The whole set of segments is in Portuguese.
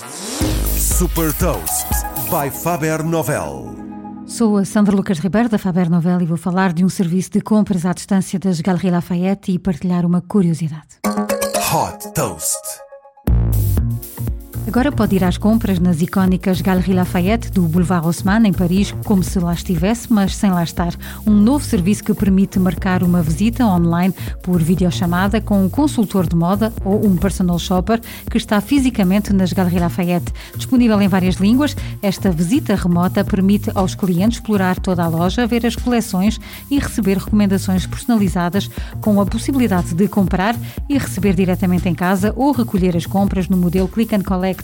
Super Toast by Faber Novel. Sou a Sandra Lucas Ribeiro da Faber Novel e vou falar de um serviço de compras à distância das Galeries Lafayette e partilhar uma curiosidade. Hot Toast. Agora pode ir às compras nas icónicas Galeries Lafayette do Boulevard Haussmann, em Paris, como se lá estivesse, mas sem lá estar. Um novo serviço que permite marcar uma visita online por videochamada com um consultor de moda ou um personal shopper que está fisicamente nas Galeries Lafayette. Disponível em várias línguas, esta visita remota permite aos clientes explorar toda a loja, ver as coleções e receber recomendações personalizadas com a possibilidade de comprar e receber diretamente em casa ou recolher as compras no modelo Click and Collect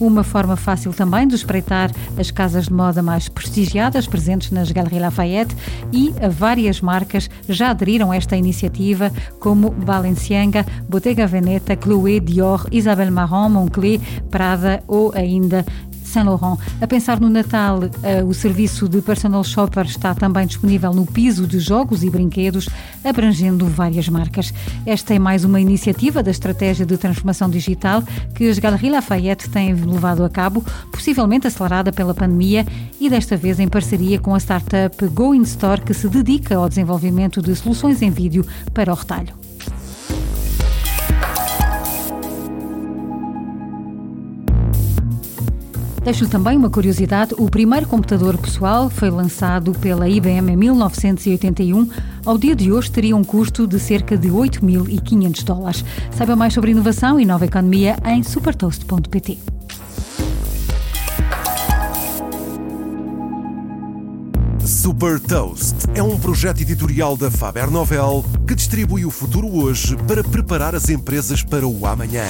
uma forma fácil também de espreitar as casas de moda mais prestigiadas presentes nas Galeries Lafayette e várias marcas já aderiram a esta iniciativa, como Balenciaga, Bottega Veneta, Chloé, Dior, Isabel Marant, Moncler, Prada ou ainda Saint Laurent. A pensar no Natal, uh, o serviço de personal shopper está também disponível no piso de jogos e brinquedos, abrangendo várias marcas. Esta é mais uma iniciativa da estratégia de transformação digital que as Galeries Lafayette têm levado a cabo, possivelmente acelerada pela pandemia e desta vez em parceria com a startup Go In Store, que se dedica ao desenvolvimento de soluções em vídeo para o retalho. Deixo-lhe também uma curiosidade: o primeiro computador pessoal foi lançado pela IBM em 1981. Ao dia de hoje teria um custo de cerca de 8.500 dólares. Saiba mais sobre inovação e nova economia em supertoast.pt. Super Toast é um projeto editorial da Faber Novel que distribui o futuro hoje para preparar as empresas para o amanhã.